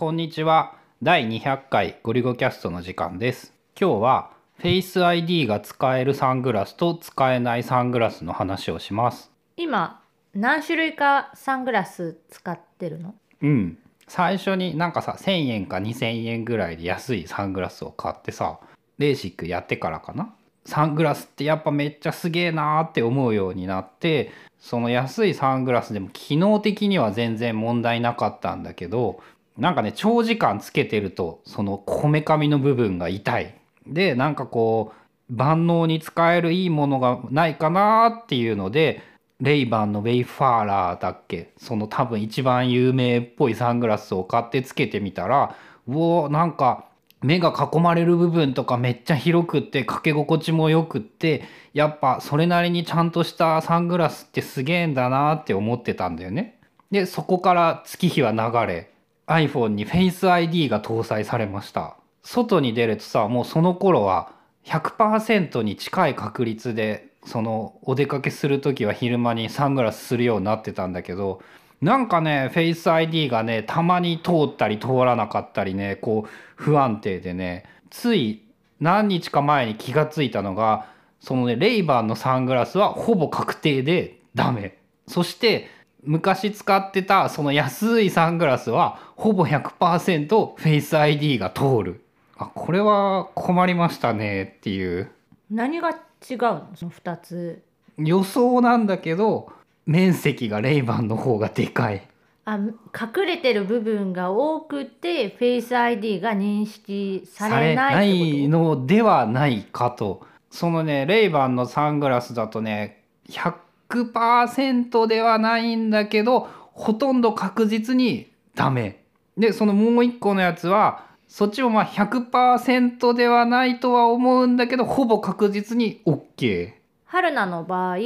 こんにちは。第200回ゴリゴキャストの時間です。今日は Face ID が使えるサングラスと使えないサングラスの話をします。今何種類かサングラス使ってるの？うん。最初になんかさ1000円か2000円ぐらいで安いサングラスを買ってさレーシックやってからかな。サングラスってやっぱめっちゃすげえなーって思うようになってその安いサングラスでも機能的には全然問題なかったんだけどなんかね長時間つけてるとそのこめかみの部分が痛い。でなんかこう万能に使えるいいものがないかなっていうのでレイバンのウェイファーラーだっけ？その多分一番有名っぽいサングラスを買ってつけてみたらうおなんか目が囲まれる部分とかめっちゃ広くってかけ心地もよくってやっぱそれなりにちゃんとしたサングラスってすげえんだなって思ってたんだよね。でそこから月日は流れ iPhone に Face ID が搭載されました。外に出るとさもうその頃は100%に近い確率でそのお出かけする時は昼間にサングラスするようになってたんだけどなんかね Face ID がねたまに通ったり通らなかったりねこう不安定でねつい何日か前に気がついたのがそのねレイバンのサングラスはほぼ確定でダメ。そして昔使ってたその安いサングラスはほぼ100%フェイス ID が通る。あこれは困りましたねっていう。何が違うの？その2つ。予想なんだけど面積がレイバンの方がでかい。あ隠れてる部分が多くてフェイス ID が認識されないないのではないかと。そのねレイバンのサングラスだとね100% 100%ではないんだけどほとんど確実にダメ。でそのもう一個のやつはそっちもまあ100%ではないとは思うんだけどほぼ確実に OK 春菜の場合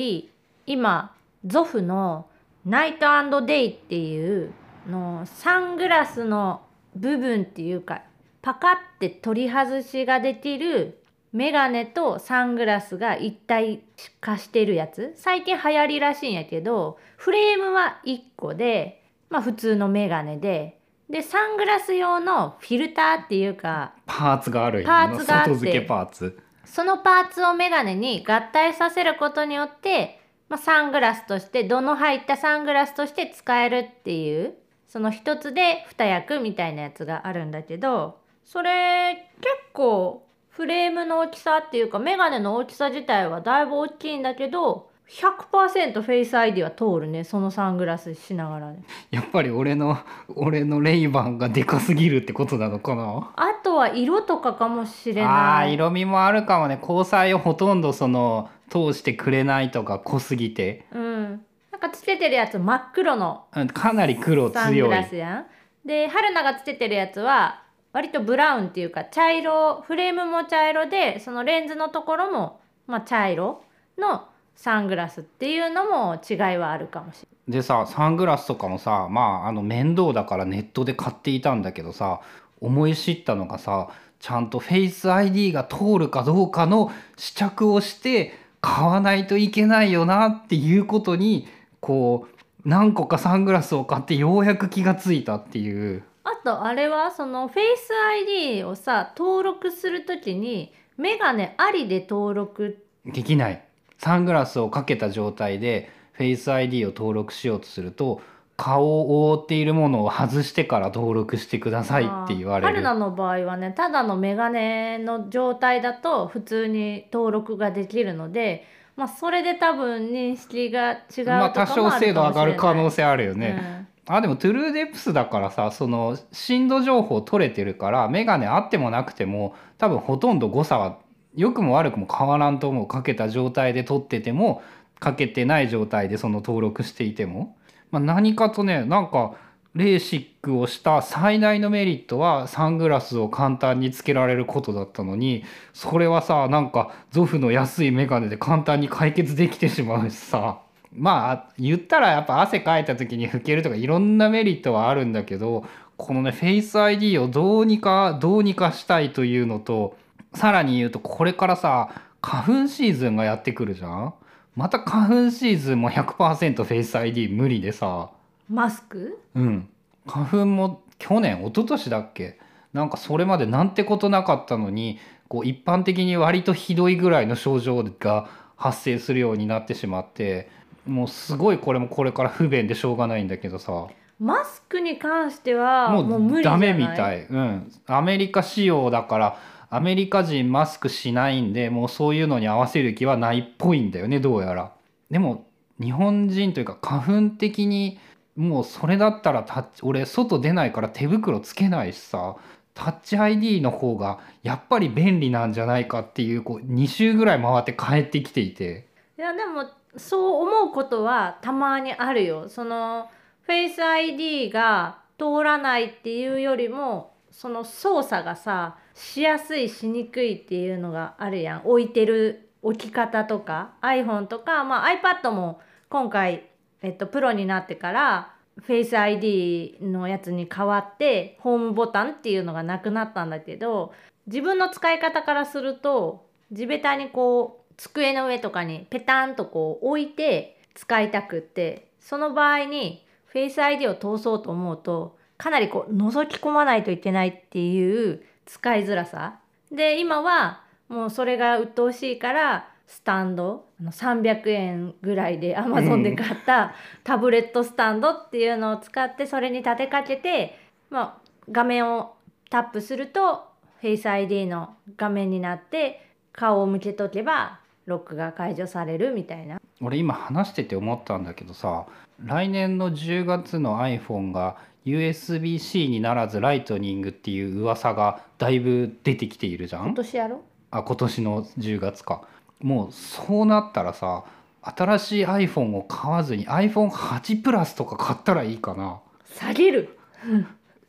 今ゾフのナイトデイっていうのサングラスの部分っていうかパカって取り外しができるメガネとサングラスが一体化してるやつ。最近流行りらしいんやけどフレームは1個でまあ普通のメガネで。でサングラス用のフィルターっていうかパーツがあるパーツがあって。外付けパーツ。そのパーツをメガネに合体させることによって、まあ、サングラスとして度の入ったサングラスとして使えるっていうその一つで二役みたいなやつがあるんだけどそれ結構フレームの大きさっていうかメガネの大きさ自体はだいぶ大きいんだけど100%フェイス ID は通るねそのサングラスしながら。ねやっぱり俺の俺のレイバンがでかすぎるってことなのかな？あとは色とかかもしれあない。ー色味もあるかもね。交際をほとんどその通してくれないとか濃すぎて。うん。なんかつけてるやつ真っ黒のうんかなり黒サング強いラスやん。で春菜がつけてるやつは割とブラウンっていうか茶色フレームも茶色でそのレンズのところも、まあ、茶色のサングラスっていうのも違いはあるかもしれない。でさサングラスとかもさまああの面倒だからネットで買っていたんだけどさ思い知ったのがさちゃんとフェイス ID が通るかどうかの試着をして買わないといけないよなっていうことにこう何個かサングラスを買ってようやく気がついたっていう。とあれはそのフェイス ID をさ登録するときにメガネありで登録。できない。サングラスをかけた状態でフェイス ID を登録しようとすると顔を覆っているものを外してから登録してくださいって言われる。春菜の場合はねただのメガネの状態だと普通に登録ができるのでまあそれで多分認識が違うとかもまあ多少精度上がる可能性性あるよね、あでもトゥルーデプスだからさその震度情報取れてるから眼鏡あってもなくても多分ほとんど誤差は良くも悪くも変わらんと思う。かけた状態で撮っててもかけてない状態でその登録していても、まあ、何かとねなんかレーシックをした最大のメリットはサングラスを簡単につけられることだったのにそれはさなんかゾフの安い眼鏡で簡単に解決できてしまうしさ。まあ言ったらやっぱ汗かいた時に拭けるとかいろんなメリットはあるんだけどこのねフェイス ID をどうにかどうにかしたいというのとさらに言うとこれからさ花粉シーズンがやってくるじゃん？また花粉シーズンも100%フェイス ID 無理でさ。マスク？うん。花粉も去年一昨年だっけ？なんかそれまでなんてことなかったのにこう一般的に割とひどいぐらいの症状が発生するようになってしまってもうすごいこれもこれから不便でしょうがないんだけどさ。マスクに関してはももう無理じゃダない？メみたい、うん、アメリカ仕様だからアメリカ人マスクしないんでもうそういうのに合わせる気はないっぽいんだよねどうやら。でも日本人というか花粉的にもうそれだったらタッチ俺外出ないから手袋つけないしさタッチ ID の方がやっぱり便利なんじゃないかっていうこう2週ぐらい回って帰ってきていて。いやでもそう思うことはたまにあるよ。そのフェイス ID が通らないっていうよりもその操作がさしやすいしにくいっていうのがあるやん。置いてる置き方とか iPhone とか、まあ、iPad も今回、えっと、プロになってからフェイス ID のやつに変わってホームボタンっていうのがなくなったんだけど自分の使い方からすると地べたにこう机の上とかにペタンとこう置いて使いたくってその場合にフェイス ID を通そうと思うとかなりこう覗き込まないといけないっていう使いづらさ。で今はもうそれが鬱陶しいからスタンドあの300円ぐらいで Amazon で買ったタブレットスタンドっていうのを使ってそれに立てかけて、まあ、画面をタップするとフェイス ID の画面になって顔を向けとけばロックが解除されるみたいな。俺今話してて思ったんだけどさ来年の10月の iPhone が USB-C にならずライトニングっていう噂がだいぶ出てきているじゃ今ん年やろ？あ今年の10月か。もうそうなったらさ新しい iPhone を買わずに iPhone8 プラスとか買ったらいいかな。下げる。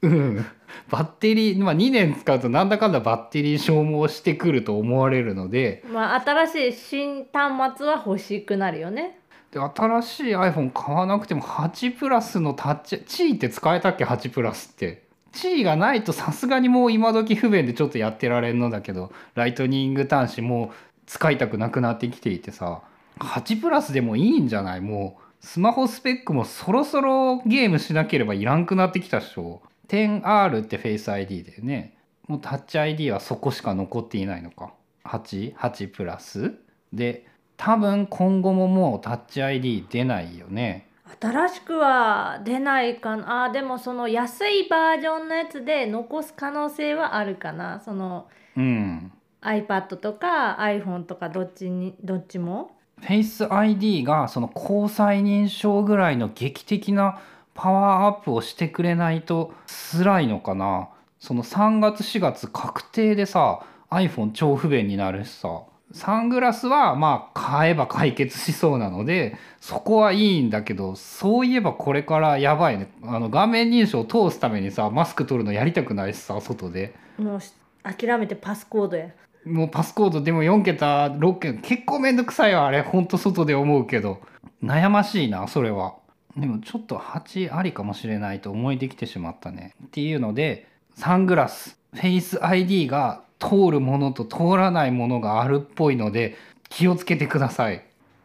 うんバッテリー、まあ、2年使うとなんだかんだバッテリー消耗してくると思われるのでまあ新しい新端末は欲しくなるよね。で新しい iPhone 買わなくても8プラスのタッチチーって使えたっけ？8プラスって。チーがないとさすがにもう今時不便でちょっとやってられんのだけどライトニング端子もう使いたくなくなってきていてさ8プラスでもいいんじゃない？もうスマホスペックもそろそろゲームしなければいらんくなってきたっしょ 10R ってフェイス ID だよね。もうタッチ ID はそこしか残っていないのか。88プラス？で多分今後ももうタッチ ID 出ないよね。新しくは出ないかな。あーでもその安いバージョンのやつで残す可能性はあるかな。そのうん。iPad とか iPhone とかどっちにどっちも？フェイス ID がその交際認証ぐらいの劇的なパワーアップをしてくれないと辛いのかな。その3月4月確定でさ iPhone 超不便になるしさ。サングラスはまあ買えば解決しそうなのでそこはいいんだけどそういえばこれからやばいね。あの画面認証を通すためにさマスク取るのやりたくないしさ外で。もうし諦めてパスコードや。もうパスコードでも4桁6桁。結構めんどくさいわあれ。ほんと外で思うけど。悩ましいなそれはでもちょっと8ありかもしれないと思いできてしまったね。っていうのでサングラス。フェイス ID が通るものと通らないものがあるっぽいので気をつけてください。